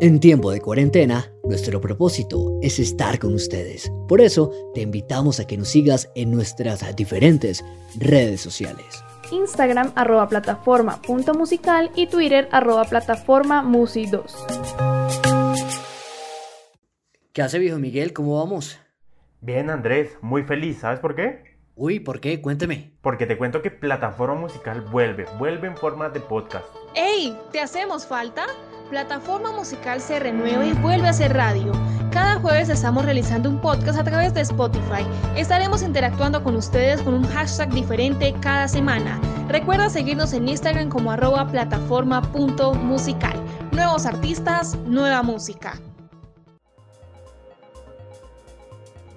En tiempo de cuarentena, nuestro propósito es estar con ustedes. Por eso, te invitamos a que nos sigas en nuestras diferentes redes sociales. Instagram arroba plataforma punto musical y Twitter arroba plataforma musi2. ¿Qué hace viejo Miguel? ¿Cómo vamos? Bien Andrés, muy feliz, ¿sabes por qué? Uy, ¿por qué? Cuénteme. Porque te cuento que Plataforma Musical vuelve, vuelve en forma de podcast. ¡Ey! ¿Te hacemos falta? Plataforma Musical se renueva y vuelve a ser radio. Cada jueves estamos realizando un podcast a través de Spotify. Estaremos interactuando con ustedes con un hashtag diferente cada semana. Recuerda seguirnos en Instagram como arroba plataforma.musical. Nuevos artistas, nueva música.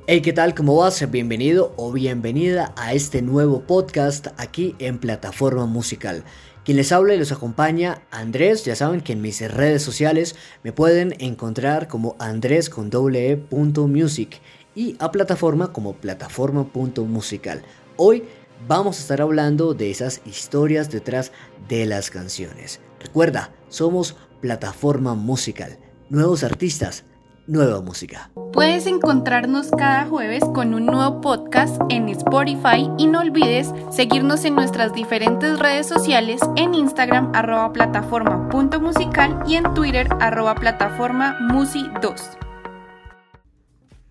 Hey, ¿qué tal? ¿Cómo vas? Bienvenido o bienvenida a este nuevo podcast aquí en Plataforma Musical. Quien les habla y los acompaña, Andrés, ya saben que en mis redes sociales me pueden encontrar como Andrés con doble e music y a plataforma como plataforma.musical. Hoy vamos a estar hablando de esas historias detrás de las canciones. Recuerda, somos plataforma musical, nuevos artistas, nueva música. Puedes encontrarnos cada jueves con un nuevo podcast en Spotify y no olvides seguirnos en nuestras diferentes redes sociales en Instagram arroba plataforma punto musical y en Twitter arroba plataforma musi2.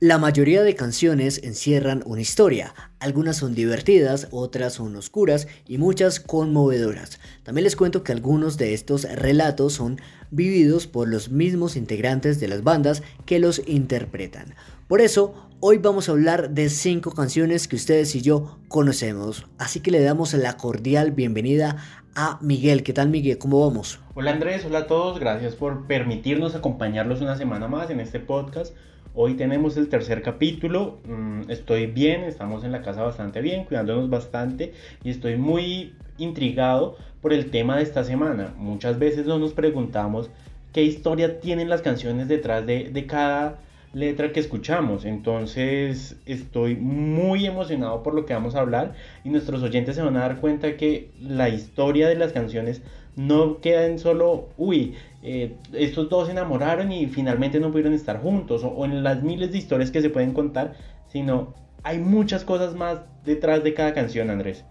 La mayoría de canciones encierran una historia, algunas son divertidas, otras son oscuras y muchas conmovedoras. También les cuento que algunos de estos relatos son vividos por los mismos integrantes de las bandas que los interpretan. Por eso, hoy vamos a hablar de 5 canciones que ustedes y yo conocemos. Así que le damos la cordial bienvenida a Miguel. ¿Qué tal Miguel? ¿Cómo vamos? Hola Andrés, hola a todos, gracias por permitirnos acompañarlos una semana más en este podcast. Hoy tenemos el tercer capítulo, mm, estoy bien, estamos en la casa bastante bien, cuidándonos bastante y estoy muy intrigado por el tema de esta semana. Muchas veces nos preguntamos qué historia tienen las canciones detrás de, de cada letra que escuchamos. Entonces estoy muy emocionado por lo que vamos a hablar y nuestros oyentes se van a dar cuenta que la historia de las canciones no queda en solo, uy, eh, estos dos se enamoraron y finalmente no pudieron estar juntos, o, en las miles de historias que se pueden contar, sino hay muchas cosas más detrás de cada canción, Andrés.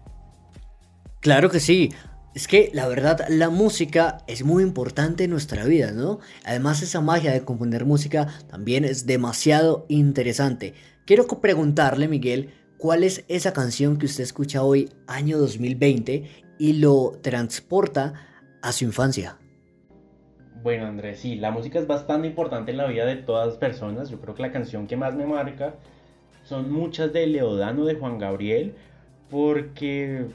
Claro que sí. Es que la verdad la música es muy importante en nuestra vida, ¿no? Además esa magia de componer música también es demasiado interesante. Quiero preguntarle, Miguel, ¿cuál es esa canción que usted escucha hoy, año 2020, y lo transporta a su infancia? Bueno, Andrés, sí, la música es bastante importante en la vida de todas las personas. Yo creo que la canción que más me marca son muchas de Leodano, de Juan Gabriel, porque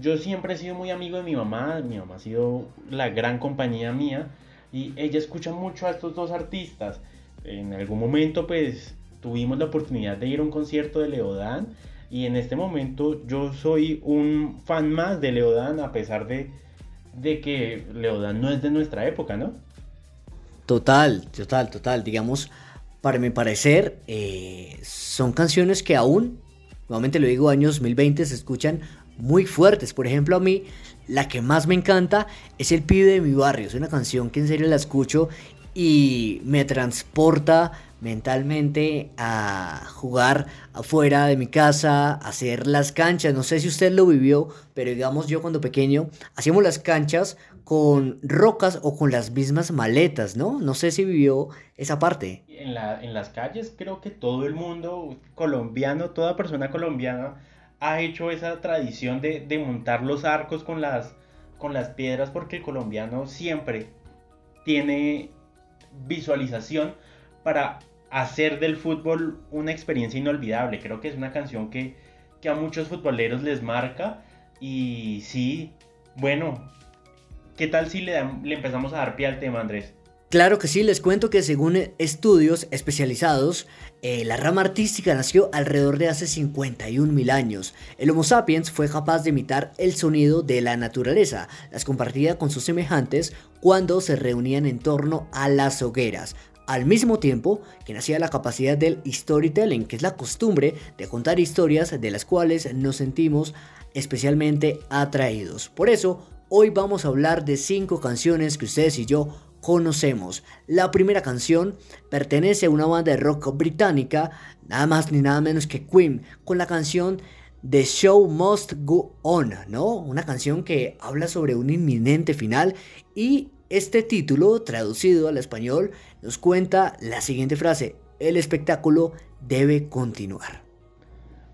yo siempre he sido muy amigo de mi mamá. Mi mamá ha sido la gran compañía mía y ella escucha mucho a estos dos artistas. En algún momento, pues, tuvimos la oportunidad de ir a un concierto de Leodán y en este momento yo soy un fan más de Leodán a pesar de de que Leodan no es de nuestra época, ¿no? Total, total, total. Digamos, para mi parecer, eh, son canciones que aún, nuevamente lo digo, años 2020 se escuchan muy fuertes. Por ejemplo, a mí, la que más me encanta es El pibe de mi barrio. Es una canción que en serio la escucho y me transporta mentalmente a jugar afuera de mi casa, a hacer las canchas. No sé si usted lo vivió, pero digamos yo cuando pequeño hacíamos las canchas con rocas o con las mismas maletas, ¿no? No sé si vivió esa parte. En, la, en las calles creo que todo el mundo colombiano, toda persona colombiana ha hecho esa tradición de, de montar los arcos con las, con las piedras porque el colombiano siempre tiene visualización para hacer del fútbol una experiencia inolvidable. Creo que es una canción que, que a muchos futboleros les marca. Y sí, bueno, ¿qué tal si le, le empezamos a dar pie al tema, Andrés? Claro que sí, les cuento que según estudios especializados, eh, la rama artística nació alrededor de hace 51 mil años. El Homo sapiens fue capaz de imitar el sonido de la naturaleza, las compartía con sus semejantes cuando se reunían en torno a las hogueras, al mismo tiempo que nacía la capacidad del storytelling, que es la costumbre de contar historias de las cuales nos sentimos especialmente atraídos. Por eso, hoy vamos a hablar de 5 canciones que ustedes y yo conocemos. La primera canción pertenece a una banda de rock británica, nada más ni nada menos que Queen, con la canción The Show Must Go On, ¿no? Una canción que habla sobre un inminente final y este título, traducido al español, nos cuenta la siguiente frase, el espectáculo debe continuar.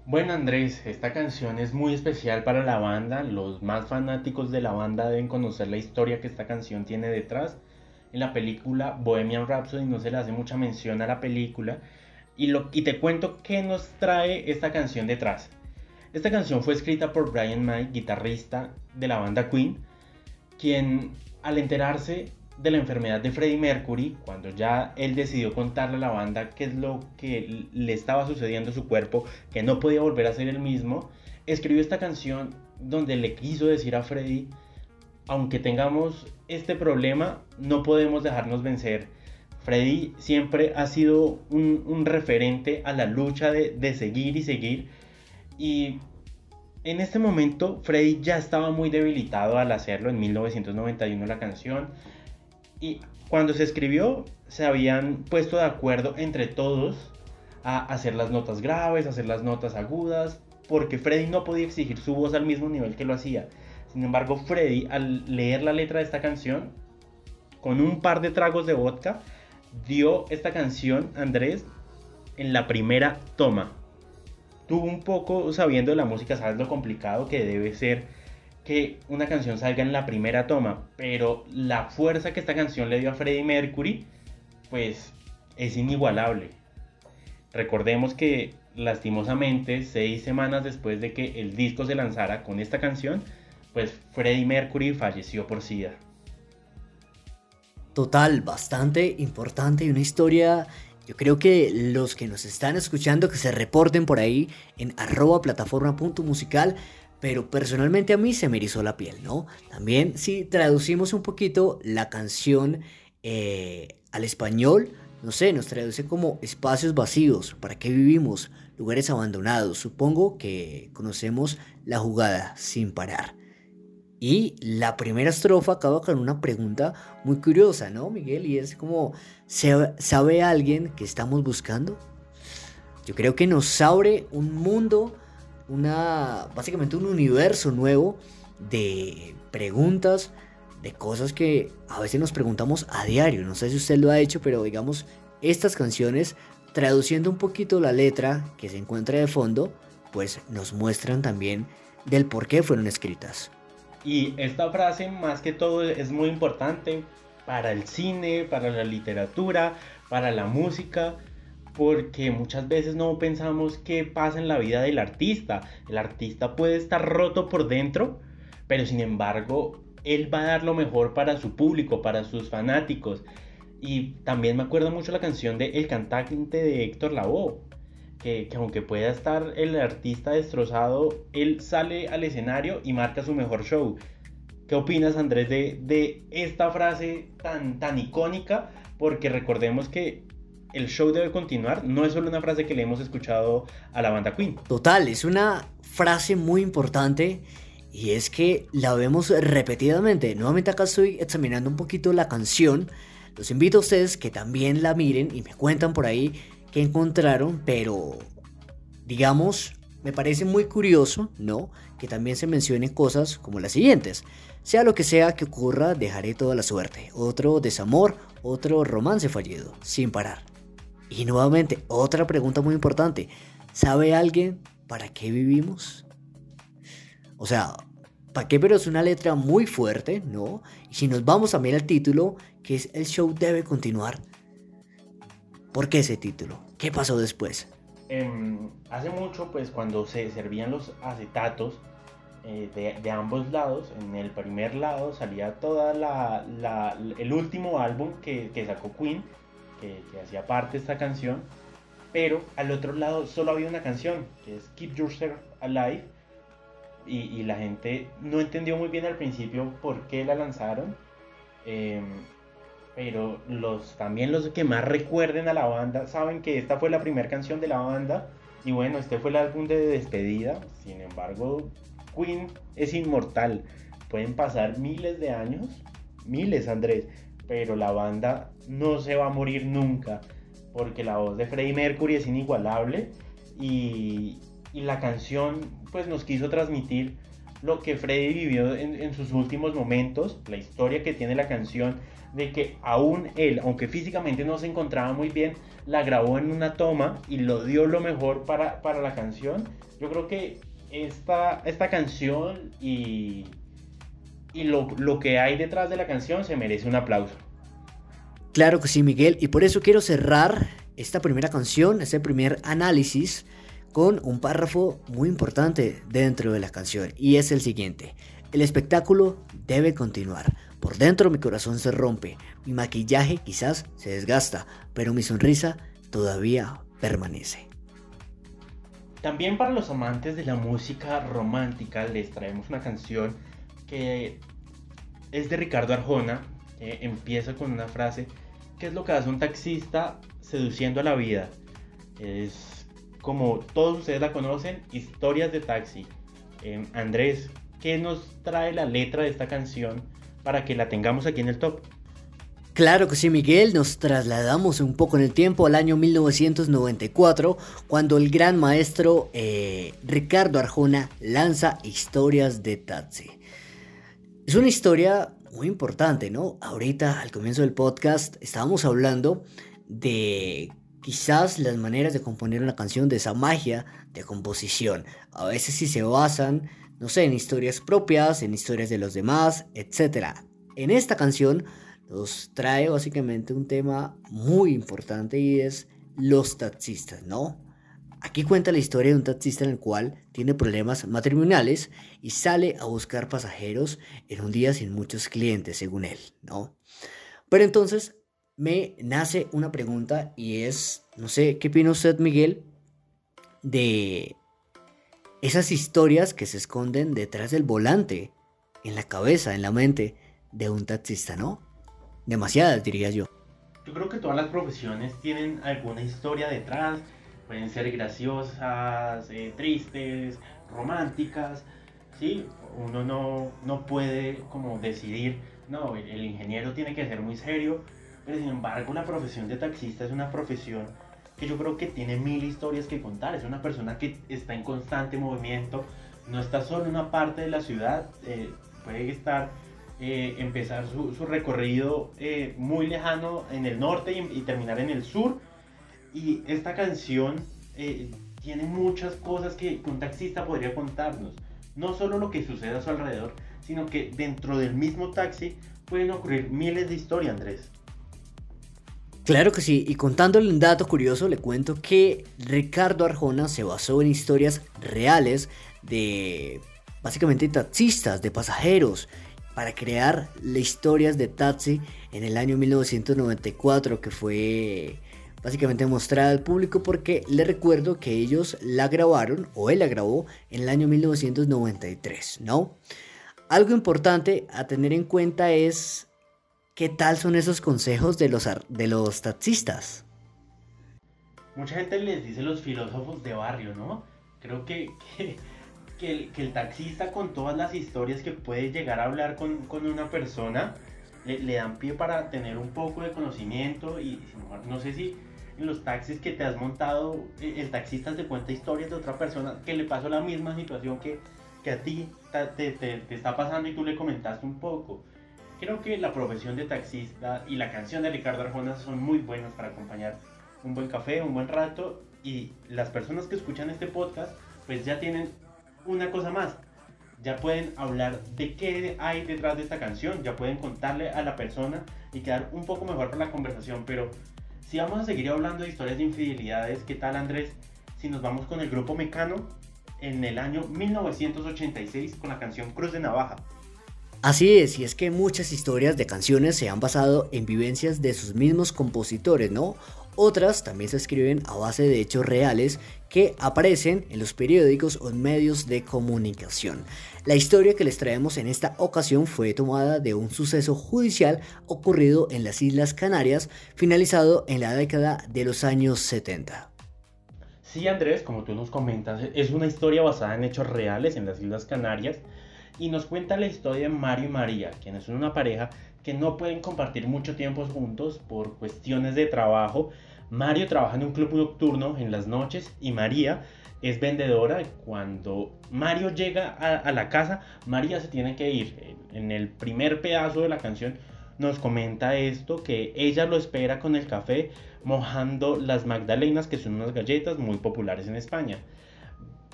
Bueno Andrés, esta canción es muy especial para la banda, los más fanáticos de la banda deben conocer la historia que esta canción tiene detrás. En la película Bohemian Rhapsody no se le hace mucha mención a la película y, lo, y te cuento qué nos trae esta canción detrás. Esta canción fue escrita por Brian May, guitarrista de la banda Queen, quien al enterarse de la enfermedad de Freddie Mercury, cuando ya él decidió contarle a la banda qué es lo que le estaba sucediendo a su cuerpo, que no podía volver a ser el mismo, escribió esta canción donde le quiso decir a Freddie, aunque tengamos este problema, no podemos dejarnos vencer. Freddie siempre ha sido un, referente a la lucha de, seguir y seguir. Y en este momento Freddie ya estaba muy debilitado al hacerlo en 1991 la canción y cuando se escribió, se habían puesto de acuerdo entre todos a hacer las notas graves, hacer las notas agudas, porque Freddy no podía exigir su voz al mismo nivel que lo hacía. Sin embargo, Freddy, al leer la letra de esta canción, con un par de tragos de vodka, dio esta canción, Andrés, en la primera toma. Tú un poco sabiendo de la música, sabes lo complicado que debe ser que una canción salga en la primera toma, pero la fuerza que esta canción le dio a Freddie Mercury, pues es inigualable. Recordemos que lastimosamente, seis semanas después de que el disco se lanzara con esta canción, pues Freddie Mercury falleció por SIDA. Total, bastante importante y una historia yo creo que los que nos están escuchando que se reporten por ahí en arroba plataforma.musical pero personalmente a mí se me erizó la piel, ¿no? También si traducimos un poquito la canción eh, al español, no sé, nos traduce como espacios vacíos, ¿para qué vivimos? Lugares abandonados, supongo que conocemos la jugada sin parar. Y la primera estrofa acaba con una pregunta muy curiosa, ¿no, Miguel? Y es como, ¿sabe alguien que estamos buscando? Yo creo que nos abre un mundo una, básicamente un universo nuevo de preguntas, de cosas que a veces nos preguntamos a diario. No sé si usted lo ha hecho, pero digamos, estas canciones, traduciendo un poquito la letra que se encuentra de fondo, pues nos muestran también del por qué fueron escritas. Y esta frase más que todo es muy importante para el cine, para la literatura, para la música, porque muchas veces no pensamos qué pasa en la vida del artista. El artista puede estar roto por dentro, pero sin embargo, él va a dar lo mejor para su público, para sus fanáticos. Y también me acuerdo mucho la canción de El cantante de Héctor Lavoe, que, que, aunque pueda estar el artista destrozado, él sale al escenario y marca su mejor show. ¿Qué opinas, Andrés, de, de esta frase tan, tan icónica? Porque recordemos que el show debe continuar no es solo una frase que le hemos escuchado a la banda Queen. Total, es una frase muy importante y es que la vemos repetidamente. Nuevamente acá estoy examinando un poquito la canción. Los invito a ustedes que también la miren y me cuentan por ahí qué encontraron, pero digamos, me parece muy curioso, ¿no? Que también se mencionen cosas como las siguientes. Sea lo que sea que ocurra, dejaré toda la suerte. Otro desamor, otro romance fallido, sin parar. Y nuevamente, otra pregunta muy importante. ¿Sabe alguien para qué vivimos? O sea, ¿para qué? Pero es una letra muy fuerte, ¿no? Y si nos vamos también al título, que es El show debe continuar. ¿Por qué ese título? ¿Qué pasó después? Em, hace mucho, pues cuando se servían los acetatos eh, de, ambos lados, en el primer lado salía toda la, el último álbum que, que sacó Queen, que, hacía parte de esta canción, pero al otro lado solo había una canción, que es Keep Yourself Alive, y, la gente no entendió muy bien al principio por qué la lanzaron, em, pero los, también los que más recuerden a la banda saben que esta fue la primera canción de la banda, y bueno, este fue el álbum de despedida, sin embargo, Queen es inmortal, pueden pasar miles de años, miles Andrés, pero la banda no se va a morir nunca, porque la voz de Freddie Mercury es inigualable y, y la canción pues nos quiso transmitir lo que Freddie vivió en, sus últimos momentos, la historia que tiene la canción, de que aún él, aunque físicamente no se encontraba muy bien, la grabó en una toma y lo dio lo mejor para, para la canción. Yo creo que esta, esta canción y, y lo, lo que hay detrás de la canción se merece un aplauso. Claro que sí, Miguel, y por eso quiero cerrar esta primera canción, este primer análisis con un párrafo muy importante dentro de la canción y es el siguiente. El espectáculo debe continuar. Por dentro mi corazón se rompe, mi maquillaje quizás se desgasta, pero mi sonrisa todavía permanece. También para los amantes de la música romántica les traemos una canción que es de Ricardo Arjona. empieza con una frase, ¿qué es lo que hace un taxista seduciendo a la vida? Es como todos ustedes la conocen, Historias de Taxi. Em, Andrés, ¿qué nos trae la letra de esta canción para que la tengamos aquí en el top? Claro que sí, Miguel, nos trasladamos un poco en el tiempo al año 1994, cuando el gran maestro eh, Ricardo Arjona lanza Historias de Taxi. Es una historia muy importante, ¿no? Ahorita, al comienzo del podcast, estábamos hablando de quizás las maneras de componer una canción, de esa magia de composición. A veces sí se basan, no sé, en historias propias, en historias de los demás, etc. En esta canción nos trae básicamente un tema muy importante y es los taxistas, ¿no? Aquí cuenta la historia de un taxista en el cual tiene problemas matrimoniales y sale a buscar pasajeros en un día sin muchos clientes, según él, ¿no? Pero entonces me nace una pregunta y es, no sé, ¿qué opina usted, Miguel, de esas historias que se esconden detrás del volante, en la cabeza, en la mente de un taxista, ¿no? Demasiadas, diría yo. Yo creo que todas las profesiones tienen alguna historia detrás, pueden ser graciosas, eh, tristes, románticas, ¿sí? Uno no, no puede como decidir, no, el ingeniero tiene que ser muy serio, pero sin embargo, la profesión de taxista es una profesión que yo creo que tiene mil historias que contar. Es una persona que está en constante movimiento, no está solo en una parte de la ciudad, eh, puede estar, eh, empezar su, recorrido eh, muy lejano en el norte y, terminar en el sur. Y esta canción tiene muchas cosas que un taxista podría contarnos. No solo lo que sucede a su alrededor, sino que dentro del mismo taxi pueden ocurrir miles de historias, Andrés. Claro que sí, y contándole un dato curioso, le cuento que Ricardo Arjona se basó en historias reales de básicamente taxistas, de pasajeros, para crear las historias de taxi en el año 1994 que fue básicamente mostrada al público porque le recuerdo que ellos la grabaron o él la grabó en el año 1993, ¿no? Algo importante a tener en cuenta es ¿Qué tal son esos consejos de los, de los taxistas? Mucha gente les dice los filósofos de barrio, ¿no? Creo que, que, el, taxista con todas las historias que puede llegar a hablar con, una persona, le, dan pie para tener un poco de conocimiento y no sé si en los taxis que te has montado, e, el taxista te cuenta historias de otra persona que le pasó la misma situación que, que a ti te, te, está pasando y tú le comentaste un poco. Creo que la profesión de taxista y la canción de Ricardo Arjona son muy buenas para acompañar un buen café, un buen rato y las personas que escuchan este podcast pues ya tienen una cosa más. Ya pueden hablar de qué hay detrás de esta canción, ya pueden contarle a la persona y quedar un poco mejor para la conversación. Pero si vamos a seguir hablando de historias de infidelidades, ¿qué tal Andrés? Si nos vamos con el grupo Mecano en el año 1986 con la canción Cruz de Navaja. Así es, y es que muchas historias de canciones se han basado en vivencias de sus mismos compositores, ¿no? Otras también se escriben a base de hechos reales que aparecen en los periódicos o en medios de comunicación. La historia que les traemos en esta ocasión fue tomada de un suceso judicial ocurrido en las Islas Canarias, finalizado en la década de los años 70. Sí, Andrés, como tú nos comentas, es una historia basada en hechos reales en las Islas Canarias y nos cuenta la historia de Mario y María, quienes son una pareja que no pueden compartir mucho tiempo juntos por cuestiones de trabajo. Mario trabaja en un club nocturno en las noches y María es vendedora. Cuando Mario llega a, la casa, María se tiene que ir. En el primer pedazo de la canción nos comenta esto, que ella lo espera con el café mojando las magdalenas, que son unas galletas muy populares en España.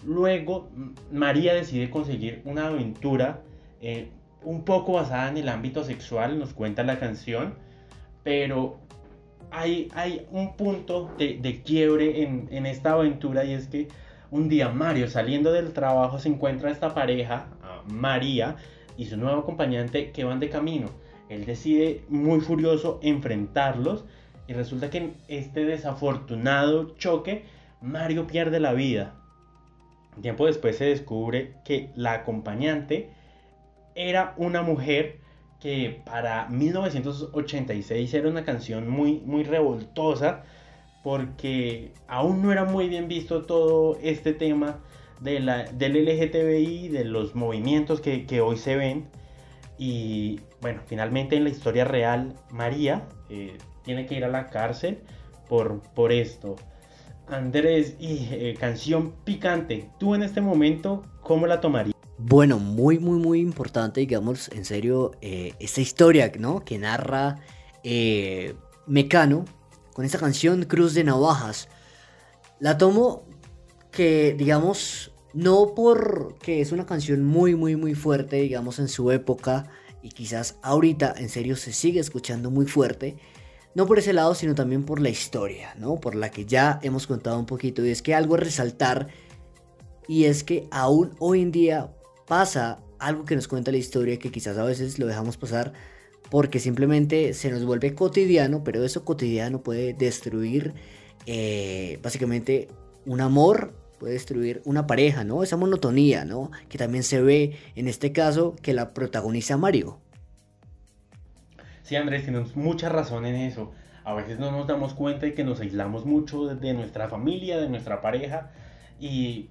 Luego, María decide conseguir una aventura eh, un poco basada en el ámbito sexual, nos cuenta la canción, pero hay, hay un punto de, quiebre en, en, esta aventura y es que un día Mario saliendo del trabajo se encuentra esta pareja, María y su nuevo acompañante que van de camino. Él decide muy furioso enfrentarlos y resulta que en este desafortunado choque Mario pierde la vida. Tiempo después se descubre que la acompañante era una mujer que para 1986 era una canción muy, muy revoltosa porque aún no era muy bien visto todo este tema de la, del LGTBI, de los movimientos que, hoy se ven. Y bueno, finalmente en la historia real, María eh, tiene que ir a la cárcel por, por esto. Andrés, y eh, canción picante, tú en este momento, ¿cómo la tomarías? Bueno, muy, muy, muy importante, digamos, en serio, eh, esta historia, ¿no? Que narra eh, Mecano con esta canción Cruz de Navajas. La tomo que, digamos, no porque es una canción muy, muy, muy fuerte, digamos, en su época, y quizás ahorita, en serio, se sigue escuchando muy fuerte. No por ese lado, sino también por la historia, ¿no? Por la que ya hemos contado un poquito. Y es que algo a resaltar, y es que aún hoy en día pasa algo que nos cuenta la historia que quizás a veces lo dejamos pasar porque simplemente se nos vuelve cotidiano, pero eso cotidiano puede destruir eh, básicamente un amor, puede destruir una pareja, ¿no? Esa monotonía, ¿no? Que también se ve en este caso que la protagoniza Mario. Sí, Andrés, tienes mucha razón en eso. A veces no nos damos cuenta de que nos aislamos mucho de nuestra familia, de nuestra pareja y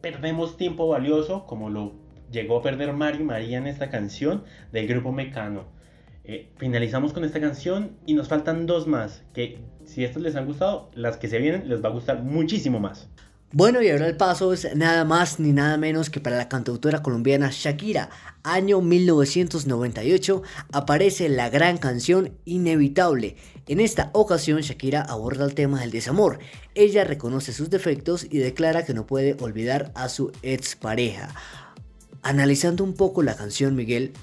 perdemos tiempo valioso, como lo llegó a perder Mario y María en esta canción del grupo Mecano. Eh, finalizamos con esta canción y nos faltan dos más, que si estas les han gustado, las que se vienen les va a gustar muchísimo más. Bueno, y ahora el paso es nada más ni nada menos que para la cantautora colombiana Shakira. Año 1998 aparece la gran canción Inevitable. En esta ocasión Shakira aborda el tema del desamor. Ella reconoce sus defectos y declara que no puede olvidar a su expareja. Analizando un poco la canción Miguel,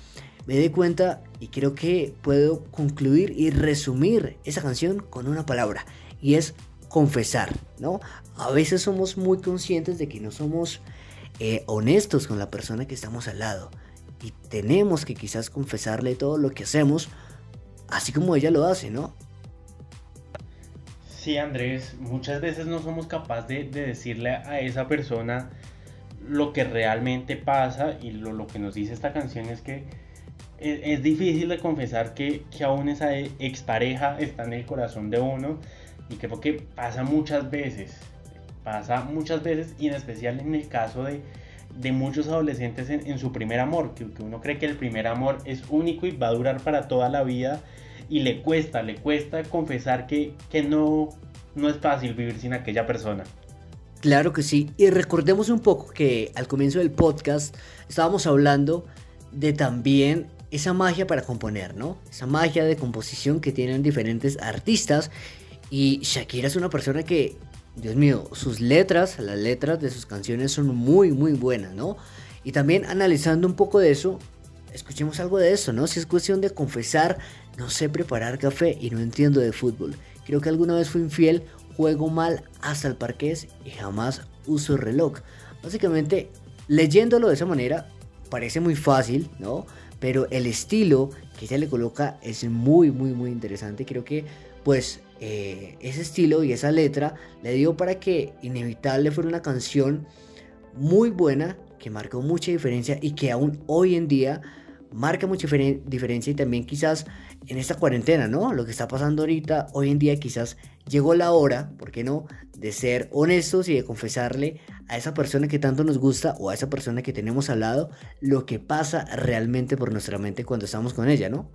me di cuenta y creo que puedo concluir y resumir esa canción con una palabra y es confesar, ¿no? A veces somos muy conscientes de que no somos eh, honestos con la persona que estamos al lado y tenemos que quizás confesarle todo lo que hacemos, así como ella lo hace, ¿no? Sí, Andrés, muchas veces no somos capaces de, decirle a esa persona lo que realmente pasa y lo, que nos dice esta canción es que es, difícil de confesar que, aún esa expareja está en el corazón de uno y creo que pasa muchas veces, pasa muchas veces y en especial en el caso de, de muchos adolescentes en, su primer amor, que, uno cree que el primer amor es único y va a durar para toda la vida y le cuesta, le cuesta confesar que, que no, no es fácil vivir sin aquella persona. Claro que sí, y recordemos un poco que al comienzo del podcast estábamos hablando de también esa magia para componer, ¿no? Esa magia de composición que tienen diferentes artistas y Shakira es una persona que, Dios mío, sus letras, las letras de sus canciones son muy, muy buenas, ¿no? Y también analizando un poco de eso, escuchemos algo de eso, ¿no? Si es cuestión de confesar, no sé preparar café y no entiendo de fútbol. Creo que alguna vez fui infiel, juego mal hasta el parqués y jamás uso reloj. Básicamente, leyéndolo de esa manera, parece muy fácil, ¿no? Pero el estilo que ella le coloca es muy, muy, muy interesante. Creo que, pues, eh, ese estilo y esa letra le dio para que Inevitable fuera una canción muy buena, que marcó mucha diferencia y que aún hoy en día marca mucha diferencia y también quizás en esta cuarentena, ¿no? Lo que está pasando ahorita, hoy en día quizás llegó la hora, ¿por qué no?, de ser honestos y de confesarle a esa persona que tanto nos gusta o a esa persona que tenemos al lado lo que pasa realmente por nuestra mente cuando estamos con ella, ¿no?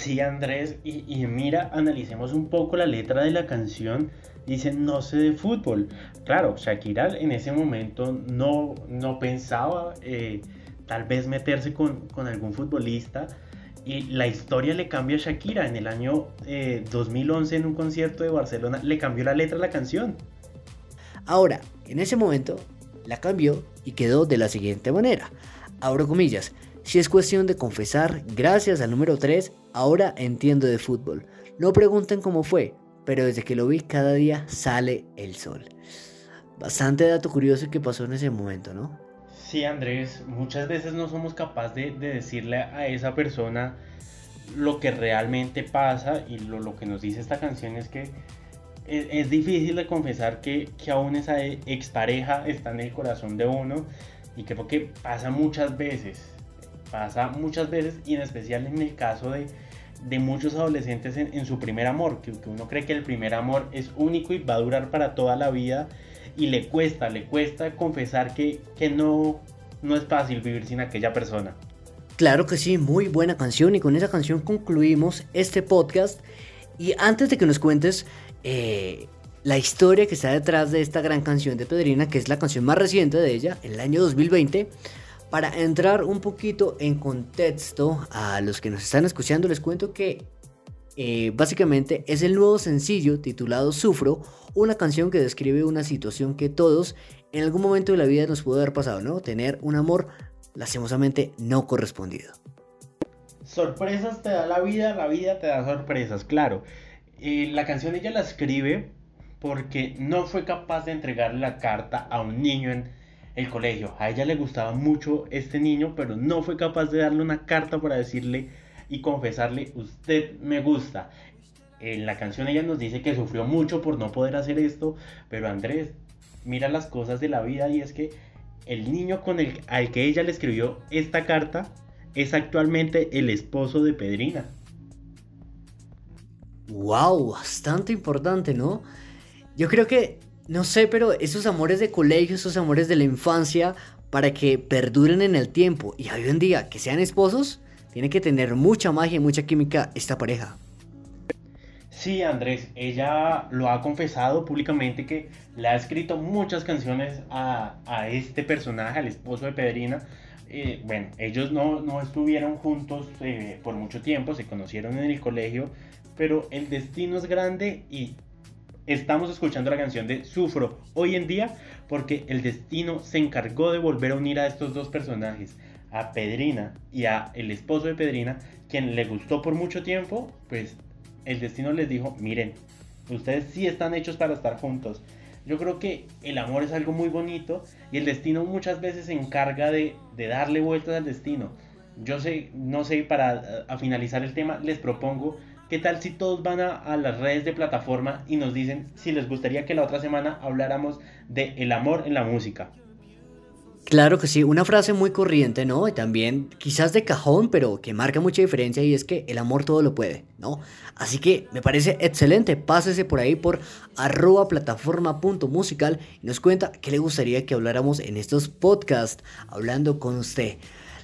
Sí, Andrés, y, mira, analicemos un poco la letra de la canción. Dice, no sé de fútbol. Claro, Shakira en ese momento no, no pensaba eh, tal vez meterse con, con, algún futbolista. Y la historia le cambia a Shakira. En el año 2011, eh, en un concierto de Barcelona, le cambió la letra a la canción. Ahora, en ese momento, la cambió y quedó de la siguiente manera. Abro comillas. Si es cuestión de confesar, gracias al número 3, ahora entiendo de fútbol. No pregunten cómo fue, pero desde que lo vi cada día sale el sol. Bastante dato curioso que pasó en ese momento, ¿no? Sí, Andrés, muchas veces no somos capaces de, decirle a esa persona lo que realmente pasa y lo, que nos dice esta canción es que es, difícil de confesar que, que aún esa expareja está en el corazón de uno y creo que pasa muchas veces pasa muchas veces y en especial en el caso de, de muchos adolescentes en, su primer amor, que, uno cree que el primer amor es único y va a durar para toda la vida y le cuesta, le cuesta confesar que, que no, no es fácil vivir sin aquella persona. Claro que sí, muy buena canción y con esa canción concluimos este podcast. Y antes de que nos cuentes eh, la historia que está detrás de esta gran canción de Pedrina, que es la canción más reciente de ella, el año 2020, para entrar un poquito en contexto a los que nos están escuchando, les cuento que eh, básicamente es el nuevo sencillo titulado Sufro, una canción que describe una situación que todos en algún momento de la vida nos puede haber pasado, ¿no? Tener un amor lastimosamente no correspondido. Sorpresas te da la vida, la vida te da sorpresas, claro. Eh, la canción ella la escribe porque no fue capaz de entregarle la carta a un niño en, el colegio. A ella le gustaba mucho este niño, pero no fue capaz de darle una carta para decirle y confesarle, usted me gusta. En la canción ella nos dice que sufrió mucho por no poder hacer esto, pero Andrés, mira las cosas de la vida y es que el niño con el, al que ella le escribió esta carta es actualmente el esposo de Pedrina. Wow, bastante importante, ¿no? Yo creo que no sé, pero esos amores de colegio, esos amores de la infancia, para que perduren en el tiempo y hoy en día que sean esposos, tiene que tener mucha magia y mucha química esta pareja. Sí, Andrés, ella lo ha confesado públicamente que le ha escrito muchas canciones a, este personaje, al esposo de Pedrina. Eh, bueno, ellos no, estuvieron juntos eh, por mucho tiempo, se conocieron en el colegio, pero el destino es grande y estamos escuchando la canción de Sufro hoy en día porque el destino se encargó de volver a unir a estos dos personajes, a Pedrina y a el esposo de Pedrina, quien le gustó por mucho tiempo, pues el destino les dijo, miren, ustedes sí están hechos para estar juntos. Yo creo que el amor es algo muy bonito y el destino muchas veces se encarga de, darle vueltas al destino. Yo sé, no sé, para finalizar el tema, les propongo ¿Qué tal si todos van a, las redes de plataforma y nos dicen si les gustaría que la otra semana habláramos de el amor en la música? Claro que sí, una frase muy corriente, ¿no? Y también quizás de cajón, pero que marca mucha diferencia y es que el amor todo lo puede, ¿no? Así que me parece excelente, pásese por ahí por arroba plataforma.musical y nos cuenta qué le gustaría que habláramos en estos podcasts hablando con usted.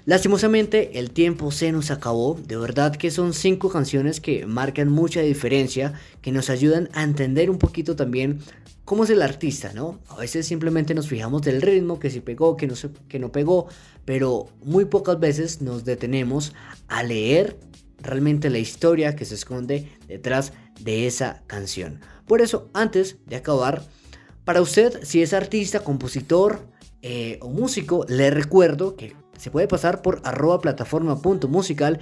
Lastimosamente el tiempo se nos acabó, de verdad que son cinco canciones que marcan mucha diferencia, que nos ayudan a entender un poquito también cómo es el artista, ¿no? A veces simplemente nos fijamos del ritmo, que si pegó, que no, que no pegó, pero muy pocas veces nos detenemos a leer realmente la historia que se esconde detrás de esa canción. Por eso, antes de acabar, para usted, si es artista, compositor eh, o músico, le recuerdo que se puede pasar por arroba plataforma.musical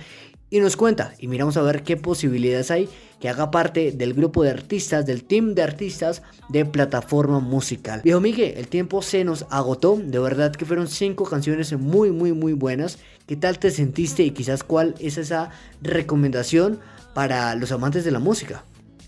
y nos cuenta y miramos a ver qué posibilidades hay que haga parte del grupo de artistas, del team de artistas de plataforma musical. Viejo Miguel, el tiempo se nos agotó, de verdad que fueron cinco canciones muy muy muy buenas. ¿Qué tal te sentiste y quizás cuál es esa recomendación para los amantes de la música?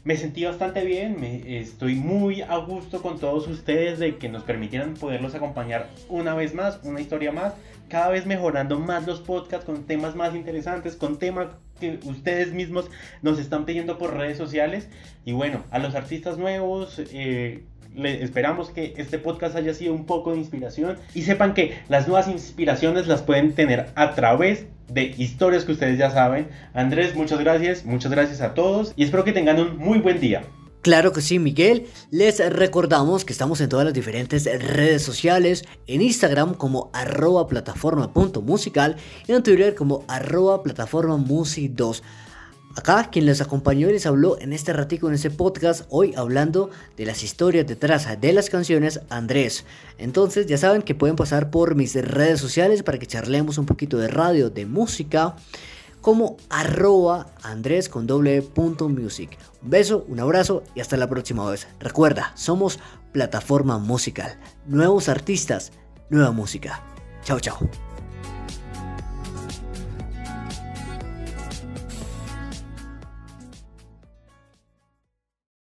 me sentí bastante bien, me, estoy muy a gusto con todos ustedes de que nos permitieran poderlos acompañar una vez más, una historia más, cada vez mejorando más los podcasts con temas más interesantes, con temas que ustedes mismos nos están pidiendo por redes sociales. Y bueno, a los artistas nuevos, eh, esperamos que este podcast haya sido un poco de inspiración y sepan que las nuevas inspiraciones las pueden tener a través de historias que ustedes ya saben. Andrés, muchas gracias, muchas gracias a todos y espero que tengan un muy buen día. Claro que sí, Miguel. Les recordamos que estamos en todas las diferentes redes sociales, en Instagram como arroba plataforma.musical y en Twitter como arroba plataforma 2. Acá quien les acompañó y les habló en este ratico en este podcast, hoy hablando de las historias detrás de las canciones, Andrés. Entonces ya saben que pueden pasar por mis redes sociales para que charlemos un poquito de radio, de música, como arroba Andrés con doble punto music. Un beso, un abrazo y hasta la próxima vez. Recuerda, somos plataforma musical. Nuevos artistas, nueva música. Chao, chao.